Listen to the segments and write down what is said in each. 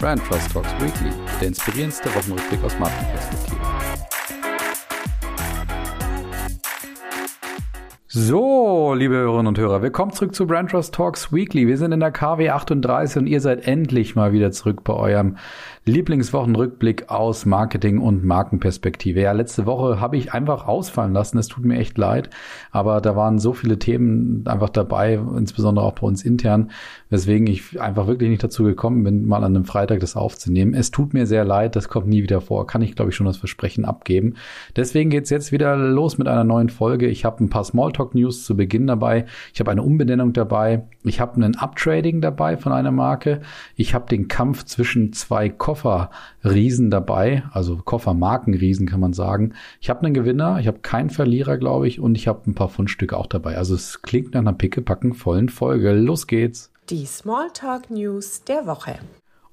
Brand Trust Talks Weekly, der inspirierendste Wochenrückblick aus Markenperspektive. So, liebe Hörerinnen und Hörer, willkommen zurück zu Brand Trust Talks Weekly. Wir sind in der KW 38 und ihr seid endlich mal wieder zurück bei eurem Lieblingswochenrückblick aus Marketing und Markenperspektive. Ja, letzte Woche habe ich einfach ausfallen lassen. Es tut mir echt leid, aber da waren so viele Themen einfach dabei, insbesondere auch bei uns intern, weswegen ich einfach wirklich nicht dazu gekommen bin, mal an einem Freitag das aufzunehmen. Es tut mir sehr leid, das kommt nie wieder vor. Kann ich, glaube ich, schon das Versprechen abgeben. Deswegen geht's jetzt wieder los mit einer neuen Folge. Ich habe ein paar Smalltalk-News zu Beginn dabei. Ich habe eine Umbenennung dabei. Ich habe einen Uptrading dabei von einer Marke. Ich habe den Kampf zwischen zwei Koffer Kofferriesen dabei, also Koffermarkenriesen kann man sagen. Ich habe einen Gewinner, ich habe keinen Verlierer, glaube ich, und ich habe ein paar Fundstücke auch dabei. Also es klingt nach einer pickepacken vollen Folge. Los geht's. Die Smalltalk News der Woche.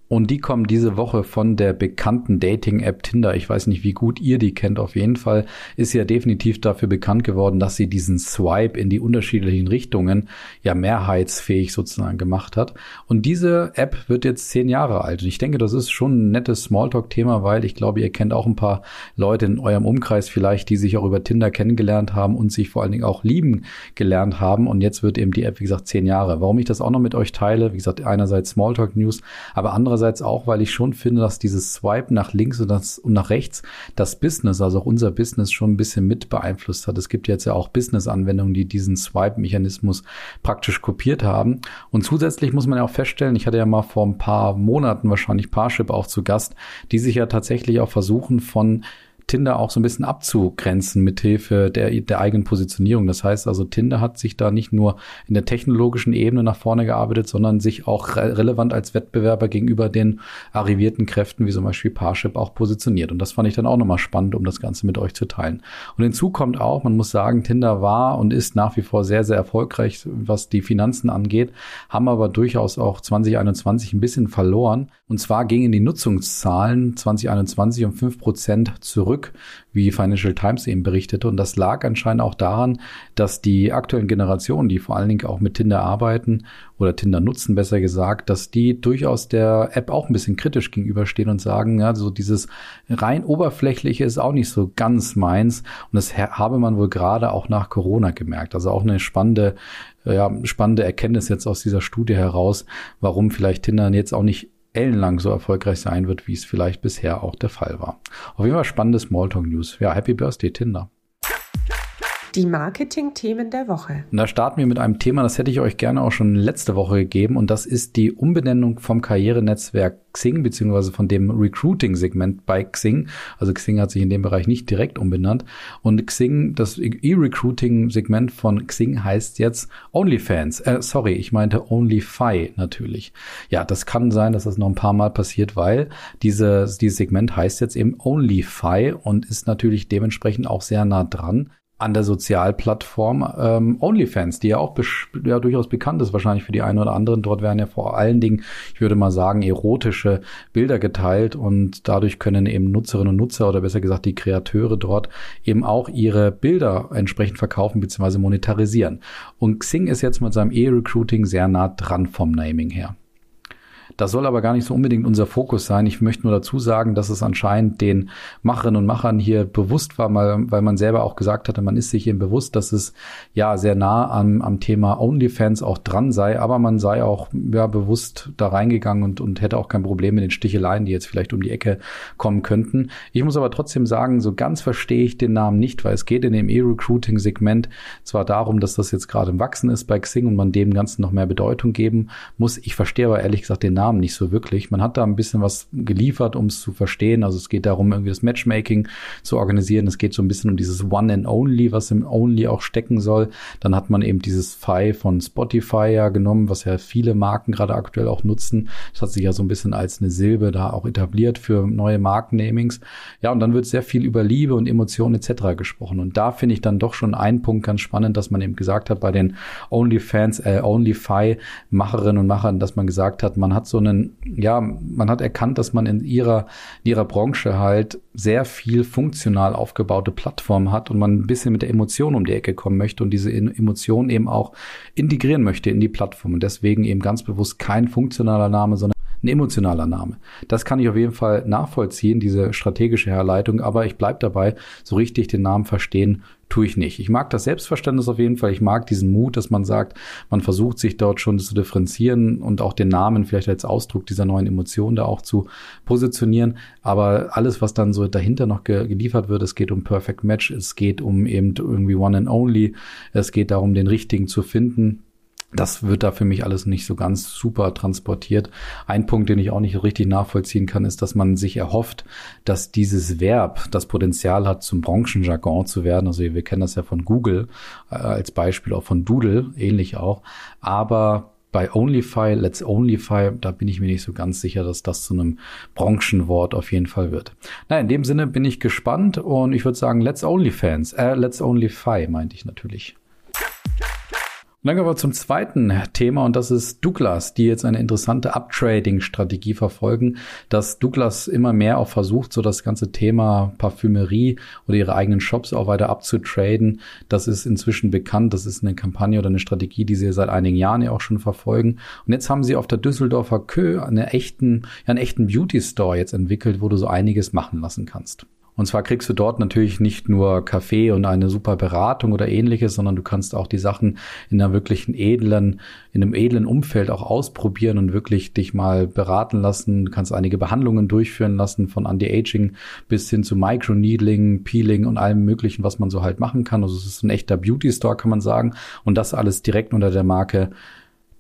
Und die kommen diese Woche von der bekannten Dating-App Tinder. Ich weiß nicht, wie gut ihr die kennt. Auf jeden Fall ist sie ja definitiv dafür bekannt geworden, dass sie diesen Swipe in die unterschiedlichen Richtungen ja mehrheitsfähig sozusagen gemacht hat. Und diese App wird jetzt zehn Jahre alt. Und ich denke, das ist schon ein nettes Smalltalk-Thema, weil ich glaube, ihr kennt auch ein paar Leute in eurem Umkreis vielleicht, die sich auch über Tinder kennengelernt haben und sich vor allen Dingen auch lieben gelernt haben. Und jetzt wird eben die App, wie gesagt, zehn Jahre. Warum ich das auch noch mit euch teile, wie gesagt, einerseits Smalltalk-News, aber andererseits andererseits auch, weil ich schon finde, dass dieses Swipe nach links und, das, und nach rechts das Business, also auch unser Business schon ein bisschen mit beeinflusst hat. Es gibt jetzt ja auch Business-Anwendungen, die diesen Swipe-Mechanismus praktisch kopiert haben. Und zusätzlich muss man ja auch feststellen, ich hatte ja mal vor ein paar Monaten wahrscheinlich Parship auch zu Gast, die sich ja tatsächlich auch versuchen von Tinder auch so ein bisschen abzugrenzen mit Hilfe der, der eigenen Positionierung. Das heißt also, Tinder hat sich da nicht nur in der technologischen Ebene nach vorne gearbeitet, sondern sich auch re relevant als Wettbewerber gegenüber den arrivierten Kräften, wie zum Beispiel Parship, auch positioniert. Und das fand ich dann auch nochmal spannend, um das Ganze mit euch zu teilen. Und hinzu kommt auch, man muss sagen, Tinder war und ist nach wie vor sehr, sehr erfolgreich, was die Finanzen angeht, haben aber durchaus auch 2021 ein bisschen verloren. Und zwar gingen die Nutzungszahlen 2021 um fünf Prozent zurück zurück, wie Financial Times eben berichtete. Und das lag anscheinend auch daran, dass die aktuellen Generationen, die vor allen Dingen auch mit Tinder arbeiten oder Tinder nutzen, besser gesagt, dass die durchaus der App auch ein bisschen kritisch gegenüberstehen und sagen, ja, so dieses rein oberflächliche ist auch nicht so ganz meins. Und das habe man wohl gerade auch nach Corona gemerkt. Also auch eine spannende ja, spannende Erkenntnis jetzt aus dieser Studie heraus, warum vielleicht Tinder jetzt auch nicht ellenlang so erfolgreich sein wird, wie es vielleicht bisher auch der Fall war. Auf jeden Fall spannende Smalltalk News. Ja, Happy Birthday Tinder. Die Marketing-Themen der Woche. Und da starten wir mit einem Thema, das hätte ich euch gerne auch schon letzte Woche gegeben. Und das ist die Umbenennung vom Karrierenetzwerk Xing, beziehungsweise von dem Recruiting-Segment bei Xing. Also Xing hat sich in dem Bereich nicht direkt umbenannt. Und Xing, das E-Recruiting-Segment von Xing heißt jetzt OnlyFans. Äh, sorry, ich meinte OnlyFi natürlich. Ja, das kann sein, dass das noch ein paar Mal passiert, weil diese, dieses Segment heißt jetzt eben OnlyFi und ist natürlich dementsprechend auch sehr nah dran an der Sozialplattform ähm, OnlyFans, die ja auch ja, durchaus bekannt ist, wahrscheinlich für die einen oder anderen. Dort werden ja vor allen Dingen, ich würde mal sagen, erotische Bilder geteilt und dadurch können eben Nutzerinnen und Nutzer oder besser gesagt die Kreateure dort eben auch ihre Bilder entsprechend verkaufen bzw. monetarisieren. Und Xing ist jetzt mit seinem E-Recruiting sehr nah dran vom Naming her. Das soll aber gar nicht so unbedingt unser Fokus sein. Ich möchte nur dazu sagen, dass es anscheinend den Macherinnen und Machern hier bewusst war, weil, man selber auch gesagt hatte, man ist sich eben bewusst, dass es ja sehr nah am, am Thema OnlyFans auch dran sei, aber man sei auch ja, bewusst da reingegangen und, und hätte auch kein Problem mit den Sticheleien, die jetzt vielleicht um die Ecke kommen könnten. Ich muss aber trotzdem sagen, so ganz verstehe ich den Namen nicht, weil es geht in dem E-Recruiting-Segment zwar darum, dass das jetzt gerade im Wachsen ist bei Xing und man dem Ganzen noch mehr Bedeutung geben muss. Ich verstehe aber ehrlich gesagt den Namen Namen nicht so wirklich. Man hat da ein bisschen was geliefert, um es zu verstehen. Also es geht darum, irgendwie das Matchmaking zu organisieren. Es geht so ein bisschen um dieses One and Only, was im Only auch stecken soll. Dann hat man eben dieses Fi von Spotify ja genommen, was ja viele Marken gerade aktuell auch nutzen. Das hat sich ja so ein bisschen als eine Silbe da auch etabliert für neue Markennamings. Ja, und dann wird sehr viel über Liebe und Emotionen etc. gesprochen. Und da finde ich dann doch schon einen Punkt ganz spannend, dass man eben gesagt hat, bei den OnlyFans, äh, OnlyFi-Macherinnen und Machern, dass man gesagt hat, man hat so so einen, ja, man hat erkannt, dass man in ihrer, in ihrer Branche halt sehr viel funktional aufgebaute Plattformen hat und man ein bisschen mit der Emotion um die Ecke kommen möchte und diese Emotion eben auch integrieren möchte in die Plattform und deswegen eben ganz bewusst kein funktionaler Name, sondern ein emotionaler Name. Das kann ich auf jeden Fall nachvollziehen, diese strategische Herleitung, aber ich bleib dabei, so richtig den Namen verstehen tue ich nicht. Ich mag das Selbstverständnis auf jeden Fall. Ich mag diesen Mut, dass man sagt, man versucht sich dort schon zu differenzieren und auch den Namen vielleicht als Ausdruck dieser neuen Emotionen da auch zu positionieren. Aber alles, was dann so dahinter noch ge geliefert wird, es geht um Perfect Match, es geht um eben irgendwie One and Only, es geht darum, den richtigen zu finden das wird da für mich alles nicht so ganz super transportiert. Ein Punkt, den ich auch nicht richtig nachvollziehen kann, ist, dass man sich erhofft, dass dieses Verb das Potenzial hat, zum Branchenjargon zu werden. Also wir kennen das ja von Google äh, als Beispiel, auch von Doodle, ähnlich auch. Aber bei OnlyFi, Let's OnlyFi, da bin ich mir nicht so ganz sicher, dass das zu einem Branchenwort auf jeden Fall wird. Na, in dem Sinne bin ich gespannt und ich würde sagen, Let's OnlyFans, äh, Let's OnlyFi meinte ich natürlich. Und dann kommen wir zum zweiten Thema und das ist Douglas, die jetzt eine interessante Uptrading-Strategie verfolgen, dass Douglas immer mehr auch versucht, so das ganze Thema Parfümerie oder ihre eigenen Shops auch weiter abzutraden. Das ist inzwischen bekannt. Das ist eine Kampagne oder eine Strategie, die sie seit einigen Jahren ja auch schon verfolgen. Und jetzt haben sie auf der Düsseldorfer Kö einen echten, einen echten Beauty Store jetzt entwickelt, wo du so einiges machen lassen kannst. Und zwar kriegst du dort natürlich nicht nur Kaffee und eine super Beratung oder ähnliches, sondern du kannst auch die Sachen in einer wirklichen edlen, in einem edlen Umfeld auch ausprobieren und wirklich dich mal beraten lassen. Du kannst einige Behandlungen durchführen lassen, von Anti-Aging bis hin zu Microneedling, Peeling und allem möglichen, was man so halt machen kann. Also es ist ein echter Beauty Store, kann man sagen. Und das alles direkt unter der Marke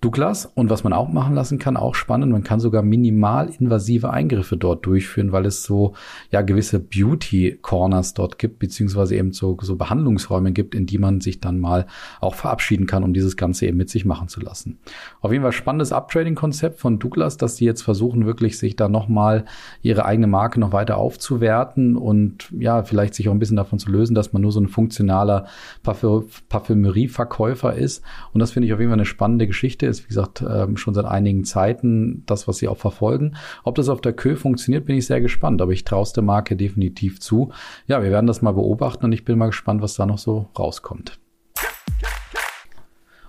Douglas. Und was man auch machen lassen kann, auch spannend, man kann sogar minimal invasive Eingriffe dort durchführen, weil es so ja gewisse Beauty Corners dort gibt, beziehungsweise eben so, so Behandlungsräume gibt, in die man sich dann mal auch verabschieden kann, um dieses Ganze eben mit sich machen zu lassen. Auf jeden Fall spannendes Uptrading-Konzept von Douglas, dass die jetzt versuchen, wirklich sich da nochmal ihre eigene Marke noch weiter aufzuwerten und ja, vielleicht sich auch ein bisschen davon zu lösen, dass man nur so ein funktionaler Parfümerieverkäufer ist. Und das finde ich auf jeden Fall eine spannende Geschichte ist, wie gesagt, ähm, schon seit einigen Zeiten das, was sie auch verfolgen. Ob das auf der Kö funktioniert, bin ich sehr gespannt, aber ich traue der Marke definitiv zu. Ja, wir werden das mal beobachten und ich bin mal gespannt, was da noch so rauskommt.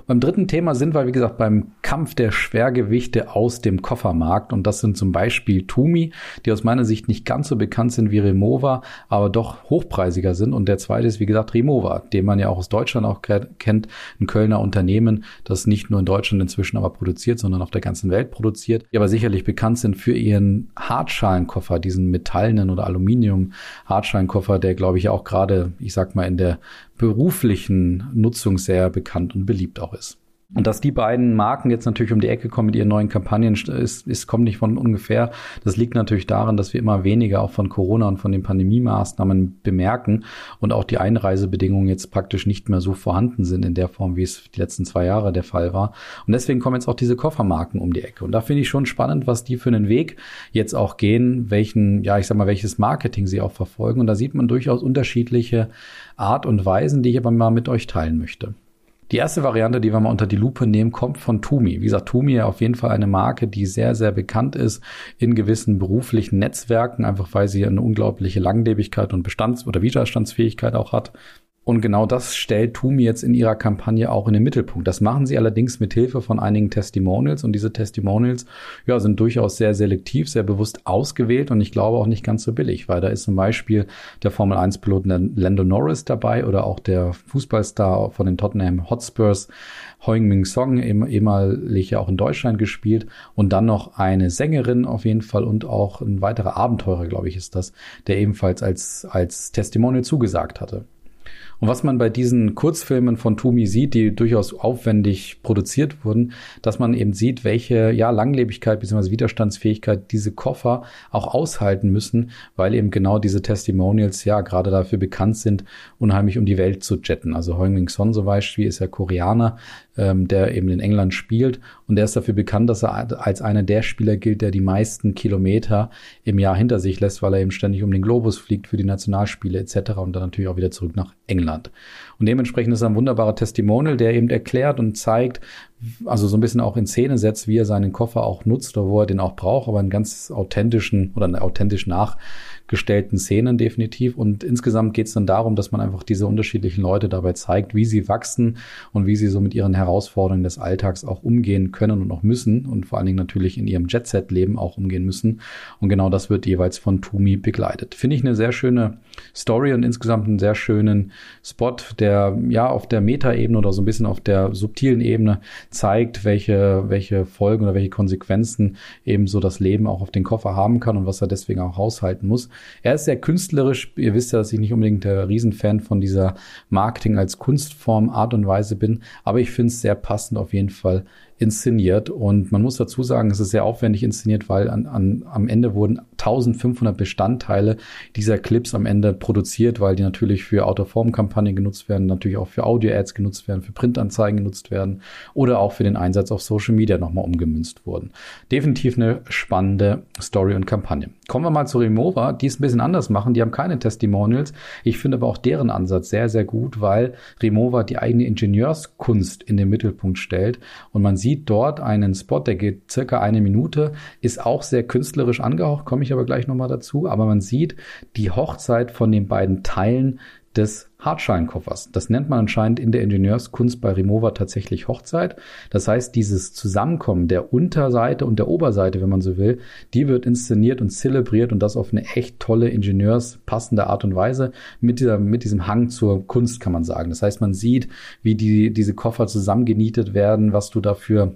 Beim dritten Thema sind wir, wie gesagt, beim Kampf der Schwergewichte aus dem Koffermarkt. Und das sind zum Beispiel Tumi, die aus meiner Sicht nicht ganz so bekannt sind wie Remova, aber doch hochpreisiger sind. Und der zweite ist, wie gesagt, Remova, den man ja auch aus Deutschland auch kennt. Ein Kölner Unternehmen, das nicht nur in Deutschland inzwischen aber produziert, sondern auf der ganzen Welt produziert. Die aber sicherlich bekannt sind für ihren Hartschalenkoffer, diesen metallenen oder Aluminium-Hartschalenkoffer, der, glaube ich, auch gerade, ich sag mal, in der beruflichen Nutzung sehr bekannt und beliebt auch ist. Und dass die beiden Marken jetzt natürlich um die Ecke kommen mit ihren neuen Kampagnen, ist, ist, kommt nicht von ungefähr. Das liegt natürlich daran, dass wir immer weniger auch von Corona und von den Pandemie-Maßnahmen bemerken und auch die Einreisebedingungen jetzt praktisch nicht mehr so vorhanden sind in der Form, wie es die letzten zwei Jahre der Fall war. Und deswegen kommen jetzt auch diese Koffermarken um die Ecke. Und da finde ich schon spannend, was die für einen Weg jetzt auch gehen, welchen, ja, ich sag mal, welches Marketing sie auch verfolgen. Und da sieht man durchaus unterschiedliche Art und Weisen, die ich aber mal mit euch teilen möchte. Die erste Variante, die wir mal unter die Lupe nehmen, kommt von Tumi. Wie gesagt, Tumi ja auf jeden Fall eine Marke, die sehr, sehr bekannt ist in gewissen beruflichen Netzwerken, einfach weil sie eine unglaubliche Langlebigkeit und Bestands- oder Widerstandsfähigkeit auch hat. Und genau das stellt Tumi jetzt in ihrer Kampagne auch in den Mittelpunkt. Das machen sie allerdings mit Hilfe von einigen Testimonials und diese Testimonials ja, sind durchaus sehr selektiv, sehr bewusst ausgewählt und ich glaube auch nicht ganz so billig, weil da ist zum Beispiel der Formel 1 Pilot Lando Norris dabei oder auch der Fußballstar von den Tottenham Hotspurs Heung-Min Song, ehemalig ja auch in Deutschland gespielt und dann noch eine Sängerin auf jeden Fall und auch ein weiterer Abenteurer, glaube ich, ist das, der ebenfalls als, als Testimonial zugesagt hatte. Und was man bei diesen Kurzfilmen von Tumi sieht, die durchaus aufwendig produziert wurden, dass man eben sieht, welche ja, Langlebigkeit bzw. Widerstandsfähigkeit diese Koffer auch aushalten müssen, weil eben genau diese Testimonials ja gerade dafür bekannt sind, unheimlich um die Welt zu jetten. Also Heung-Min Son zum Beispiel ist ja Koreaner, ähm, der eben in England spielt und der ist dafür bekannt, dass er als einer der Spieler gilt, der die meisten Kilometer im Jahr hinter sich lässt, weil er eben ständig um den Globus fliegt für die Nationalspiele etc. und dann natürlich auch wieder zurück nach England. Und dementsprechend ist er ein wunderbarer Testimonial, der eben erklärt und zeigt, also so ein bisschen auch in Szene setzt, wie er seinen Koffer auch nutzt oder wo er den auch braucht, aber einen ganz authentischen oder einen authentisch nach gestellten Szenen definitiv. Und insgesamt geht es dann darum, dass man einfach diese unterschiedlichen Leute dabei zeigt, wie sie wachsen und wie sie so mit ihren Herausforderungen des Alltags auch umgehen können und auch müssen und vor allen Dingen natürlich in ihrem Jet-Set-Leben auch umgehen müssen. Und genau das wird jeweils von Tumi begleitet. Finde ich eine sehr schöne Story und insgesamt einen sehr schönen Spot, der ja auf der Meta-Ebene oder so ein bisschen auf der subtilen Ebene zeigt, welche, welche Folgen oder welche Konsequenzen eben so das Leben auch auf den Koffer haben kann und was er deswegen auch haushalten muss. Er ist sehr künstlerisch. Ihr wisst ja, dass ich nicht unbedingt der Riesenfan von dieser Marketing als Kunstform Art und Weise bin, aber ich finde es sehr passend auf jeden Fall inszeniert. Und man muss dazu sagen, es ist sehr aufwendig inszeniert, weil an, an, am Ende wurden 1500 Bestandteile dieser Clips am Ende produziert, weil die natürlich für Autoform-Kampagnen genutzt werden, natürlich auch für Audio-Ads genutzt werden, für Printanzeigen genutzt werden oder auch für den Einsatz auf Social Media nochmal umgemünzt wurden. Definitiv eine spannende Story und Kampagne. Kommen wir mal zu Remova, die es ein bisschen anders machen. Die haben keine Testimonials. Ich finde aber auch deren Ansatz sehr, sehr gut, weil Remova die eigene Ingenieurskunst in den Mittelpunkt stellt und man sieht, sieht dort einen Spot, der geht circa eine Minute, ist auch sehr künstlerisch angehaucht, komme ich aber gleich nochmal dazu. Aber man sieht die Hochzeit von den beiden Teilen des Hartscheinkoffers. Das nennt man anscheinend in der Ingenieurskunst bei Remova tatsächlich Hochzeit. Das heißt, dieses Zusammenkommen der Unterseite und der Oberseite, wenn man so will, die wird inszeniert und zelebriert und das auf eine echt tolle ingenieurspassende Art und Weise mit dieser, mit diesem Hang zur Kunst, kann man sagen. Das heißt, man sieht, wie die, diese Koffer zusammengenietet werden, was du dafür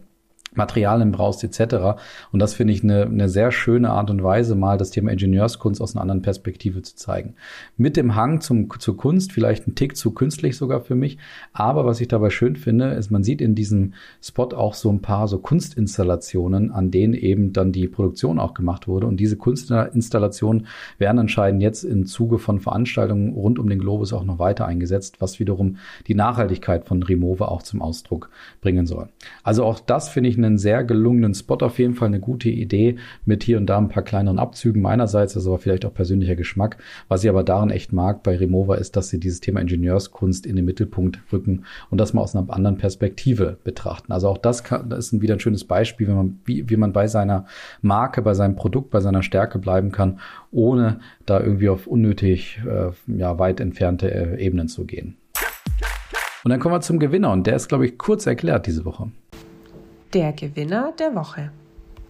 Materialien brauchst etc. Und das finde ich eine, eine sehr schöne Art und Weise, mal das Thema Ingenieurskunst aus einer anderen Perspektive zu zeigen. Mit dem Hang zum, zur Kunst, vielleicht ein Tick zu künstlich sogar für mich. Aber was ich dabei schön finde, ist, man sieht in diesem Spot auch so ein paar so Kunstinstallationen, an denen eben dann die Produktion auch gemacht wurde. Und diese Kunstinstallationen werden anscheinend jetzt im Zuge von Veranstaltungen rund um den Globus auch noch weiter eingesetzt, was wiederum die Nachhaltigkeit von Remova auch zum Ausdruck bringen soll. Also auch das finde ich einen sehr gelungenen Spot, auf jeden Fall eine gute Idee mit hier und da ein paar kleineren Abzügen meinerseits, das ist aber vielleicht auch persönlicher Geschmack. Was ich aber daran echt mag bei Remova ist, dass sie dieses Thema Ingenieurskunst in den Mittelpunkt rücken und das mal aus einer anderen Perspektive betrachten. Also auch das, kann, das ist wieder ein schönes Beispiel, wenn man, wie, wie man bei seiner Marke, bei seinem Produkt, bei seiner Stärke bleiben kann, ohne da irgendwie auf unnötig äh, ja, weit entfernte äh, Ebenen zu gehen. Und dann kommen wir zum Gewinner und der ist, glaube ich, kurz erklärt diese Woche. Der Gewinner der Woche.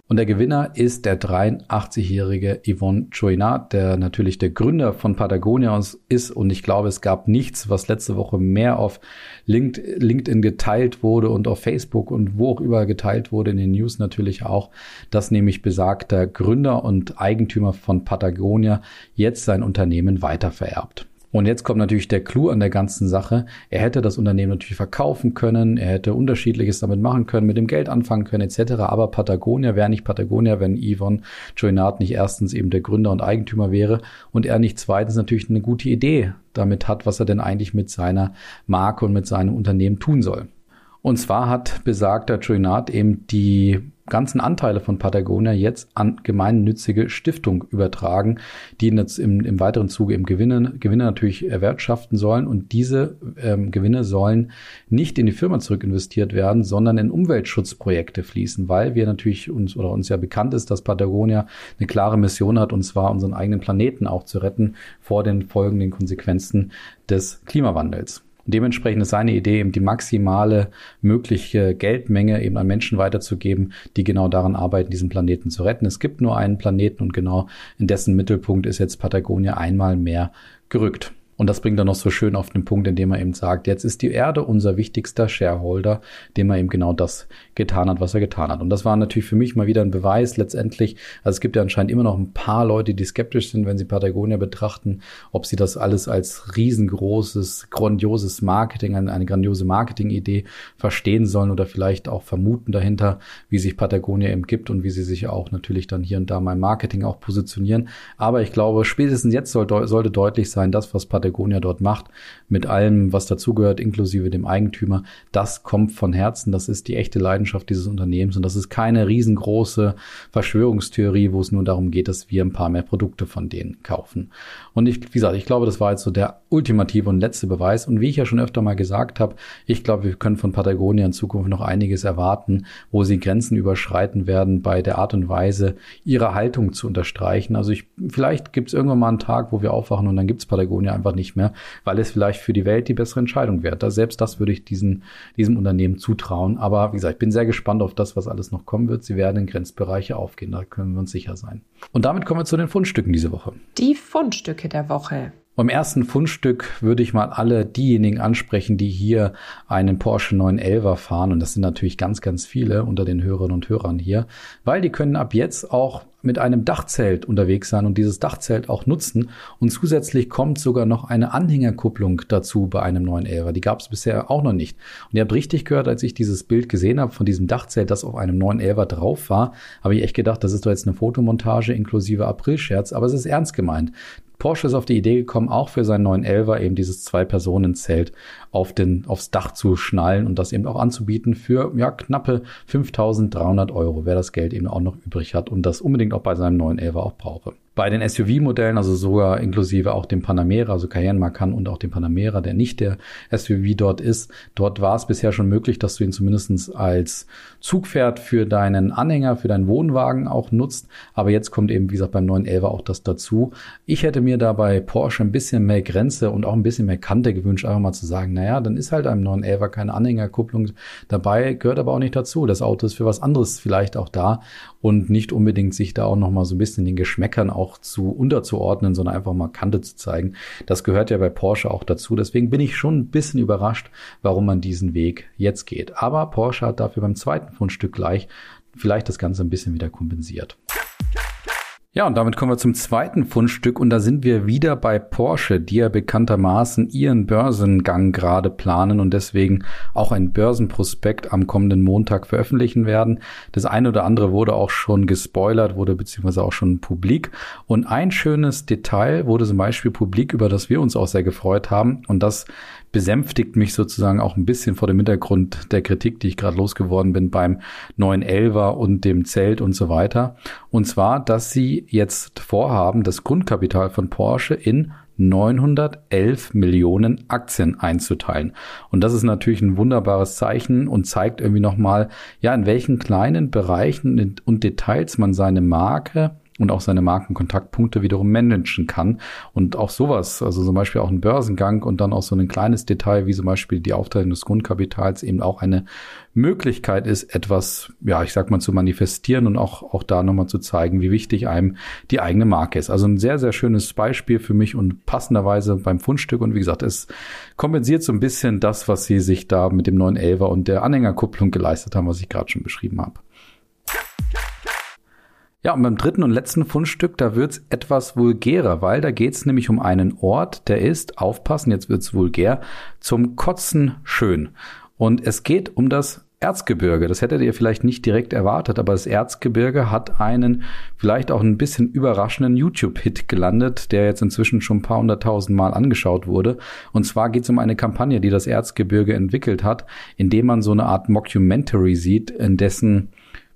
Und der Gewinner ist der 83-jährige Yvonne Chouinard, der natürlich der Gründer von Patagonia ist. Und ich glaube, es gab nichts, was letzte Woche mehr auf LinkedIn geteilt wurde und auf Facebook und wo auch überall geteilt wurde, in den News natürlich auch, dass nämlich besagter Gründer und Eigentümer von Patagonia jetzt sein Unternehmen weitervererbt. Und jetzt kommt natürlich der Clou an der ganzen Sache. Er hätte das Unternehmen natürlich verkaufen können, er hätte unterschiedliches damit machen können, mit dem Geld anfangen können etc. Aber Patagonia wäre nicht Patagonia, wenn Yvonne Joinard nicht erstens eben der Gründer und Eigentümer wäre und er nicht zweitens natürlich eine gute Idee damit hat, was er denn eigentlich mit seiner Marke und mit seinem Unternehmen tun soll. Und zwar hat besagter Joinard eben die ganzen Anteile von Patagonia jetzt an gemeinnützige Stiftung übertragen, die im, im weiteren Zuge im Gewinne, Gewinne natürlich erwirtschaften sollen. Und diese ähm, Gewinne sollen nicht in die Firma zurück investiert werden, sondern in Umweltschutzprojekte fließen, weil wir natürlich uns oder uns ja bekannt ist, dass Patagonia eine klare Mission hat, und zwar unseren eigenen Planeten auch zu retten vor den folgenden Konsequenzen des Klimawandels. Dementsprechend ist seine Idee, eben die maximale mögliche Geldmenge eben an Menschen weiterzugeben, die genau daran arbeiten, diesen Planeten zu retten. Es gibt nur einen Planeten und genau in dessen Mittelpunkt ist jetzt Patagonia einmal mehr gerückt. Und das bringt er noch so schön auf den Punkt, indem er eben sagt, jetzt ist die Erde unser wichtigster Shareholder, dem er eben genau das getan hat, was er getan hat. Und das war natürlich für mich mal wieder ein Beweis letztendlich. Also es gibt ja anscheinend immer noch ein paar Leute, die skeptisch sind, wenn sie Patagonia betrachten, ob sie das alles als riesengroßes, grandioses Marketing, eine, eine grandiose Marketingidee verstehen sollen oder vielleicht auch vermuten dahinter, wie sich Patagonia eben gibt und wie sie sich auch natürlich dann hier und da mal im Marketing auch positionieren. Aber ich glaube, spätestens jetzt soll, sollte deutlich sein, das, was Patagonia Patagonia dort macht, mit allem, was dazugehört, inklusive dem Eigentümer, das kommt von Herzen. Das ist die echte Leidenschaft dieses Unternehmens und das ist keine riesengroße Verschwörungstheorie, wo es nur darum geht, dass wir ein paar mehr Produkte von denen kaufen. Und ich, wie gesagt, ich glaube, das war jetzt so der ultimative und letzte Beweis. Und wie ich ja schon öfter mal gesagt habe, ich glaube, wir können von Patagonia in Zukunft noch einiges erwarten, wo sie Grenzen überschreiten werden bei der Art und Weise, ihre Haltung zu unterstreichen. Also ich, vielleicht gibt es irgendwann mal einen Tag, wo wir aufwachen und dann gibt es Patagonia einfach nicht mehr, weil es vielleicht für die Welt die bessere Entscheidung wäre. Da, selbst das würde ich diesen, diesem Unternehmen zutrauen. Aber wie gesagt, ich bin sehr gespannt auf das, was alles noch kommen wird. Sie werden in Grenzbereiche aufgehen, da können wir uns sicher sein. Und damit kommen wir zu den Fundstücken diese Woche. Die Fundstücke der Woche. Beim ersten Fundstück würde ich mal alle diejenigen ansprechen, die hier einen Porsche 911 fahren. Und das sind natürlich ganz, ganz viele unter den Hörerinnen und Hörern hier, weil die können ab jetzt auch mit einem Dachzelt unterwegs sein und dieses Dachzelt auch nutzen. Und zusätzlich kommt sogar noch eine Anhängerkupplung dazu bei einem 911. Die gab es bisher auch noch nicht. Und ihr habt richtig gehört, als ich dieses Bild gesehen habe von diesem Dachzelt, das auf einem 911 drauf war, habe ich echt gedacht, das ist doch jetzt eine Fotomontage inklusive Aprilscherz, aber es ist ernst gemeint. Porsche ist auf die Idee gekommen, auch für seinen neuen Elver eben dieses Zwei-Personen-Zelt auf den, aufs Dach zu schnallen und das eben auch anzubieten für, ja, knappe 5300 Euro, wer das Geld eben auch noch übrig hat und das unbedingt auch bei seinem neuen Elver auch brauche. Bei den SUV-Modellen, also sogar inklusive auch dem Panamera, also Cayenne Macan und auch dem Panamera, der nicht der SUV dort ist, dort war es bisher schon möglich, dass du ihn zumindest als Zugpferd für deinen Anhänger, für deinen Wohnwagen auch nutzt. Aber jetzt kommt eben, wie gesagt, beim 911 auch das dazu. Ich hätte mir da bei Porsche ein bisschen mehr Grenze und auch ein bisschen mehr Kante gewünscht, einfach mal zu sagen, naja, dann ist halt einem 911 keine Anhängerkupplung dabei, gehört aber auch nicht dazu. Das Auto ist für was anderes vielleicht auch da und nicht unbedingt sich da auch noch mal so ein bisschen den Geschmäckern auch zu unterzuordnen, sondern einfach mal Kante zu zeigen. Das gehört ja bei Porsche auch dazu. Deswegen bin ich schon ein bisschen überrascht, warum man diesen Weg jetzt geht. Aber Porsche hat dafür beim zweiten Fundstück gleich vielleicht das Ganze ein bisschen wieder kompensiert. Ja, und damit kommen wir zum zweiten Fundstück und da sind wir wieder bei Porsche, die ja bekanntermaßen ihren Börsengang gerade planen und deswegen auch ein Börsenprospekt am kommenden Montag veröffentlichen werden. Das eine oder andere wurde auch schon gespoilert, wurde beziehungsweise auch schon publik. Und ein schönes Detail wurde zum Beispiel publik, über das wir uns auch sehr gefreut haben und das besänftigt mich sozusagen auch ein bisschen vor dem Hintergrund der Kritik, die ich gerade losgeworden bin beim neuen Elver und dem Zelt und so weiter. Und zwar, dass sie jetzt vorhaben, das Grundkapital von Porsche in 911 Millionen Aktien einzuteilen. Und das ist natürlich ein wunderbares Zeichen und zeigt irgendwie nochmal, ja, in welchen kleinen Bereichen und Details man seine Marke und auch seine Markenkontaktpunkte wiederum managen kann. Und auch sowas, also zum Beispiel auch ein Börsengang und dann auch so ein kleines Detail wie zum Beispiel die Aufteilung des Grundkapitals eben auch eine Möglichkeit ist, etwas, ja, ich sag mal, zu manifestieren und auch, auch da nochmal zu zeigen, wie wichtig einem die eigene Marke ist. Also ein sehr, sehr schönes Beispiel für mich und passenderweise beim Fundstück. Und wie gesagt, es kompensiert so ein bisschen das, was sie sich da mit dem neuen Elver und der Anhängerkupplung geleistet haben, was ich gerade schon beschrieben habe. Ja, und beim dritten und letzten Fundstück, da wird's etwas vulgärer, weil da geht's nämlich um einen Ort, der ist, aufpassen, jetzt wird's vulgär, zum Kotzen schön. Und es geht um das Erzgebirge. Das hättet ihr vielleicht nicht direkt erwartet, aber das Erzgebirge hat einen vielleicht auch ein bisschen überraschenden YouTube-Hit gelandet, der jetzt inzwischen schon ein paar hunderttausend Mal angeschaut wurde. Und zwar geht es um eine Kampagne, die das Erzgebirge entwickelt hat, indem man so eine Art Mockumentary sieht, in dessen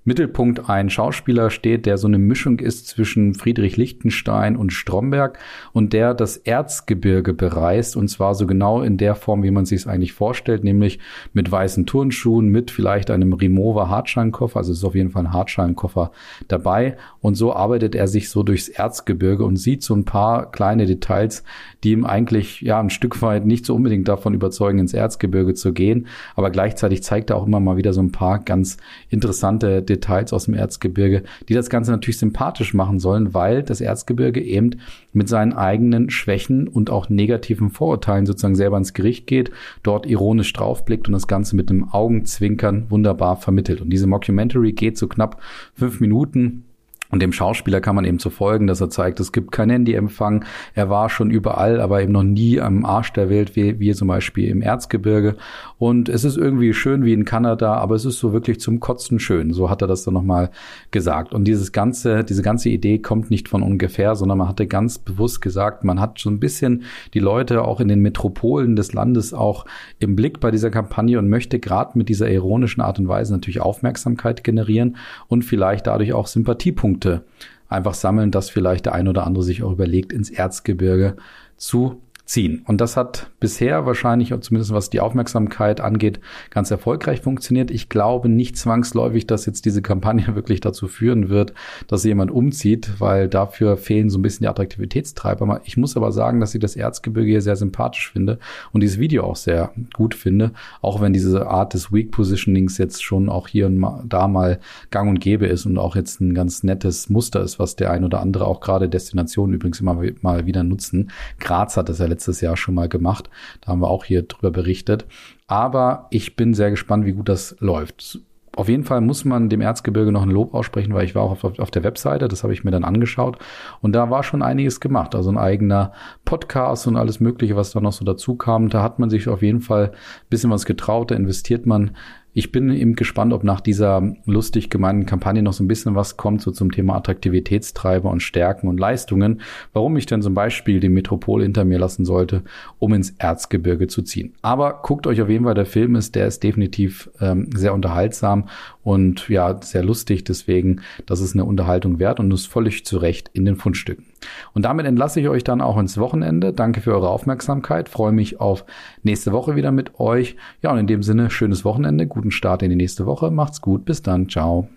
Mittelpunkt ein Schauspieler steht, der so eine Mischung ist zwischen Friedrich Lichtenstein und Stromberg und der das Erzgebirge bereist und zwar so genau in der Form, wie man sich es eigentlich vorstellt, nämlich mit weißen Turnschuhen, mit vielleicht einem Rimowa Hartscheinkoffer, also ist auf jeden Fall ein Hartscheinkoffer dabei und so arbeitet er sich so durchs Erzgebirge und sieht so ein paar kleine Details, die ihm eigentlich ja ein Stück weit nicht so unbedingt davon überzeugen, ins Erzgebirge zu gehen, aber gleichzeitig zeigt er auch immer mal wieder so ein paar ganz interessante Details Details aus dem Erzgebirge, die das Ganze natürlich sympathisch machen sollen, weil das Erzgebirge eben mit seinen eigenen Schwächen und auch negativen Vorurteilen sozusagen selber ins Gericht geht, dort ironisch draufblickt und das Ganze mit einem Augenzwinkern wunderbar vermittelt. Und diese Mockumentary geht so knapp fünf Minuten Und dem Schauspieler kann man eben zu folgen, dass er zeigt, es gibt keinen Handyempfang. Er war schon überall, aber eben noch nie am Arsch der Welt, wie, wie zum Beispiel im Erzgebirge. Und es ist irgendwie schön wie in Kanada, aber es ist so wirklich zum Kotzen schön. So hat er das dann nochmal gesagt. Und dieses ganze, diese ganze Idee kommt nicht von ungefähr, sondern man hatte ganz bewusst gesagt, man hat so ein bisschen die Leute auch in den Metropolen des Landes auch im Blick bei dieser Kampagne und möchte gerade mit dieser ironischen Art und Weise natürlich Aufmerksamkeit generieren und vielleicht dadurch auch Sympathiepunkte Punkte einfach sammeln, dass vielleicht der ein oder andere sich auch überlegt, ins Erzgebirge zu ziehen. Und das hat bisher wahrscheinlich, zumindest was die Aufmerksamkeit angeht, ganz erfolgreich funktioniert. Ich glaube nicht zwangsläufig, dass jetzt diese Kampagne wirklich dazu führen wird, dass jemand umzieht, weil dafür fehlen so ein bisschen die Attraktivitätstreiber. Ich muss aber sagen, dass ich das Erzgebirge hier sehr sympathisch finde und dieses Video auch sehr gut finde, auch wenn diese Art des Weak Positionings jetzt schon auch hier und da mal gang und gäbe ist und auch jetzt ein ganz nettes Muster ist, was der ein oder andere auch gerade Destinationen übrigens immer mal wieder nutzen. Graz hat das ja letztes Jahr schon mal gemacht. Da haben wir auch hier drüber berichtet. Aber ich bin sehr gespannt, wie gut das läuft. Auf jeden Fall muss man dem Erzgebirge noch ein Lob aussprechen, weil ich war auch auf, auf der Webseite, das habe ich mir dann angeschaut und da war schon einiges gemacht. Also ein eigener Podcast und alles Mögliche, was da noch so dazu kam. Da hat man sich auf jeden Fall ein bisschen was getraut, da investiert man ich bin eben gespannt, ob nach dieser lustig gemeinten Kampagne noch so ein bisschen was kommt, so zum Thema Attraktivitätstreiber und Stärken und Leistungen, warum ich dann zum Beispiel die Metropole hinter mir lassen sollte, um ins Erzgebirge zu ziehen. Aber guckt euch auf jeden Fall, der Film ist, der ist definitiv ähm, sehr unterhaltsam und ja, sehr lustig, deswegen, das ist eine Unterhaltung wert und ist völlig zu Recht in den Fundstücken. Und damit entlasse ich euch dann auch ins Wochenende. Danke für eure Aufmerksamkeit. Freue mich auf nächste Woche wieder mit euch. Ja, und in dem Sinne, schönes Wochenende, guten Start in die nächste Woche. Macht's gut. Bis dann. Ciao.